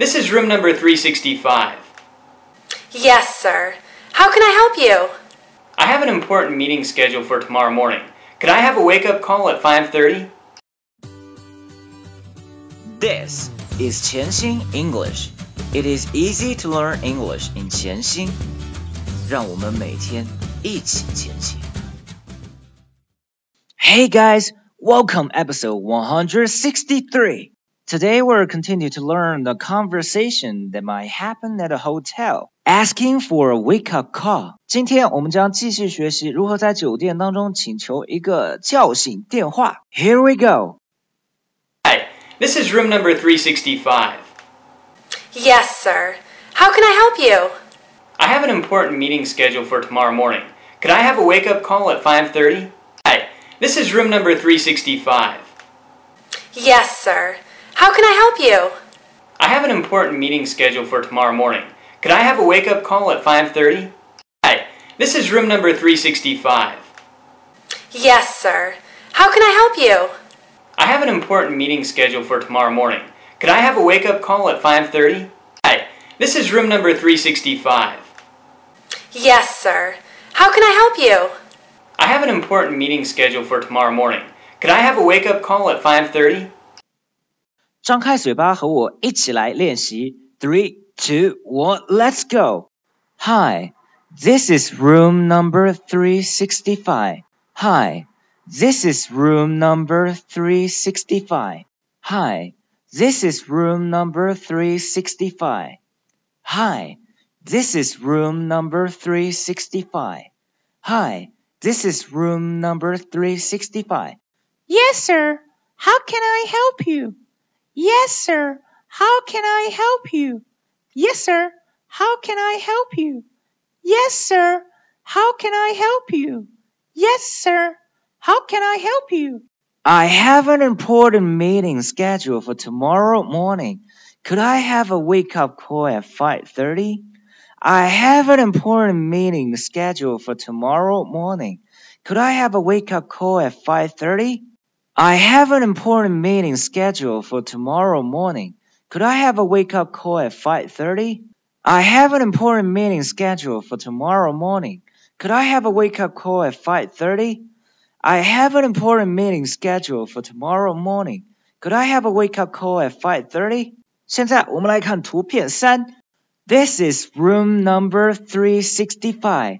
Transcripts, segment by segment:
This is room number 365. Yes, sir. How can I help you? I have an important meeting scheduled for tomorrow morning. Could I have a wake-up call at 5:30? This is 潜心 English. It is easy to learn English in 潜心。让我们每天一起前行。Hey guys, welcome episode 163. Today we'll continue to learn the conversation that might happen at a hotel. Asking for a wake-up call. 今天我们将继续学习如何在酒店当中请求一个叫醒电话。Here we go. Hi, this is room number 365. Yes, sir. How can I help you? I have an important meeting scheduled for tomorrow morning. Could I have a wake-up call at 5:30? Hi, this is room number 365. Yes, sir. How can I help you? I have an important meeting scheduled for tomorrow morning. Could I have a wake-up call at 5:30? Hi, this is room number 365. Yes, sir. How can I help you? I have an important meeting scheduled for tomorrow morning. Could I have a wake-up call at 5:30? Hi, this is room number 365. Yes, sir. How can I help you? I have an important meeting scheduled for tomorrow morning. Could I have a wake-up call at 5:30? 张开嘴巴和我一起来练习。Three, two, one, let's go. Hi, this is room number 365. Hi, this is room number 365. Hi, this is room number 365. Hi, this is room number 365. Hi, this is room number 365. Yes, sir. How can I help you? Yes, sir. How can I help you? Yes, sir. How can I help you? Yes, sir. How can I help you? Yes, sir. How can I help you? I have an important meeting scheduled for tomorrow morning. Could I have a wake-up call at 5:30? I have an important meeting scheduled for tomorrow morning. Could I have a wake-up call at 5:30? I have an important meeting scheduled for tomorrow morning. Could I have a wake-up call at 5:30? I have an important meeting scheduled for tomorrow morning. Could I have a wake-up call at 5:30? I have an important meeting scheduled for tomorrow morning. Could I have a wake-up call at 5:30? 现在我们来看图片三。This is room number 365.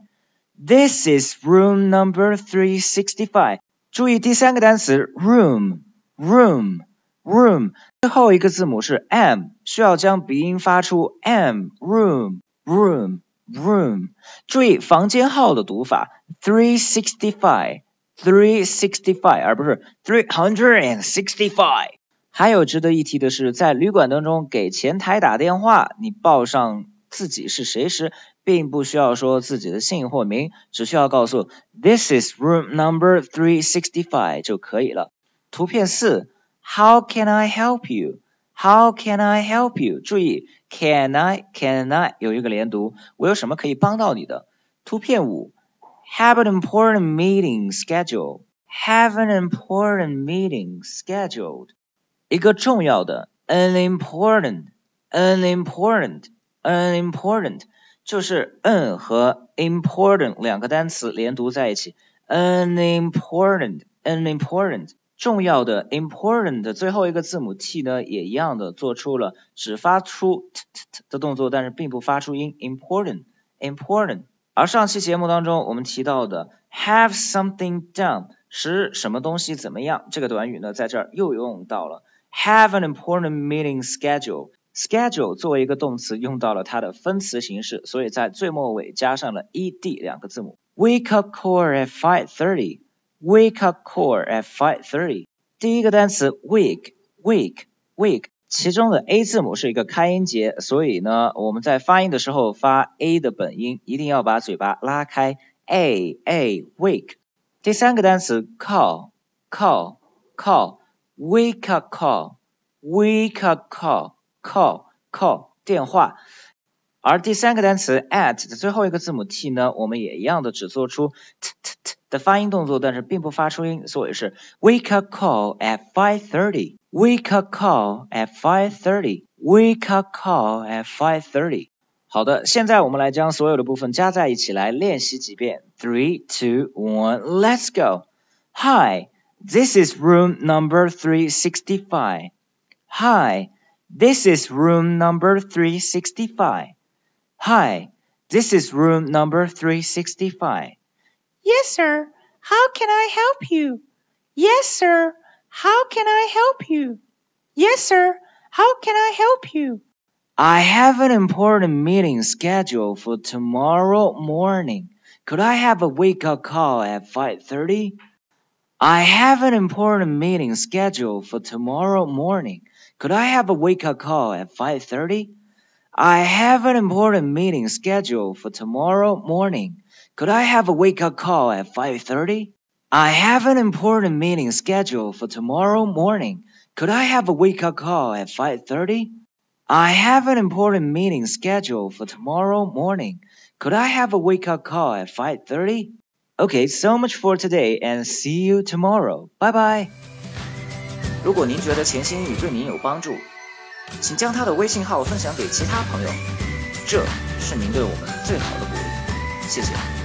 This is room number 365. 注意第三个单词 room，room，room，最后一个字母是 m，需要将鼻音发出 m，room，room，room。注意房间号的读法 three sixty five，three sixty five，而不是 three hundred and sixty five。还有值得一提的是，在旅馆当中给前台打电话，你报上自己是谁时，并不需要说自己的姓或名，只需要告诉 This is room number three sixty five 就可以了。图片四，How can I help you? How can I help you? 注意，Can I? Can I? 有一个连读，我有什么可以帮到你的？图片五，Have an important meeting scheduled. Have an important meeting scheduled. 一个重要的，an important, an important, an important，就是 n 和 important 两个单词连读在一起，an important, an important，重要的 important 最后一个字母 t 呢，也一样的做出了只发出 t t t 的动作，但是并不发出音，important, important。而上期节目当中我们提到的 have something done，使什么东西怎么样，这个短语呢，在这儿又用到了。have an important meeting schedule. Schedule 作为一个动词用到了它的分词形式，所以在最末尾加上了 ed 两个字母。Wake up call at five thirty. Wake up call at five thirty. 第一个单词 wake wake wake，其中的 a 字母是一个开音节，所以呢我们在发音的时候发 a 的本音，一定要把嘴巴拉开。a a wake。第三个单词 call call call。Wake up call, wake up call, call, call 电话。而第三个单词 at 的最后一个字母 t 呢，我们也一样的只做出 t t t 的发音动作，但是并不发出音，所以是 wake up call at five thirty. Wake up call at five thirty. wake up call at five thirty。好的，现在我们来将所有的部分加在一起来练习几遍。Three, two, one, let's go. Hi, this is room number three sixty-five. Hi, this is room number three sixty-five. Hi, this is room number three sixty-five. Yes, sir. How can I help you? Yes, sir. How can I help you? Yes, sir. How can I help you? I have an important meeting scheduled for tomorrow morning. Could I have a wake-up call at 5:30? I have an important meeting scheduled for tomorrow morning. Could I have a wake-up call at 5:30? I have an important meeting scheduled for tomorrow morning. Could I have a wake-up call at 5:30? I have an important meeting scheduled for tomorrow morning. Could I have a wake-up call at 5:30? I have an important meeting scheduled for tomorrow morning. Could I have a wake-up call at 5:30? Okay, so much for today and see you tomorrow. Bye bye. 如果您觉得钱新宇对您有帮助，请将他的微信号分享给其他朋友，这是您对我们最好的鼓励。谢谢。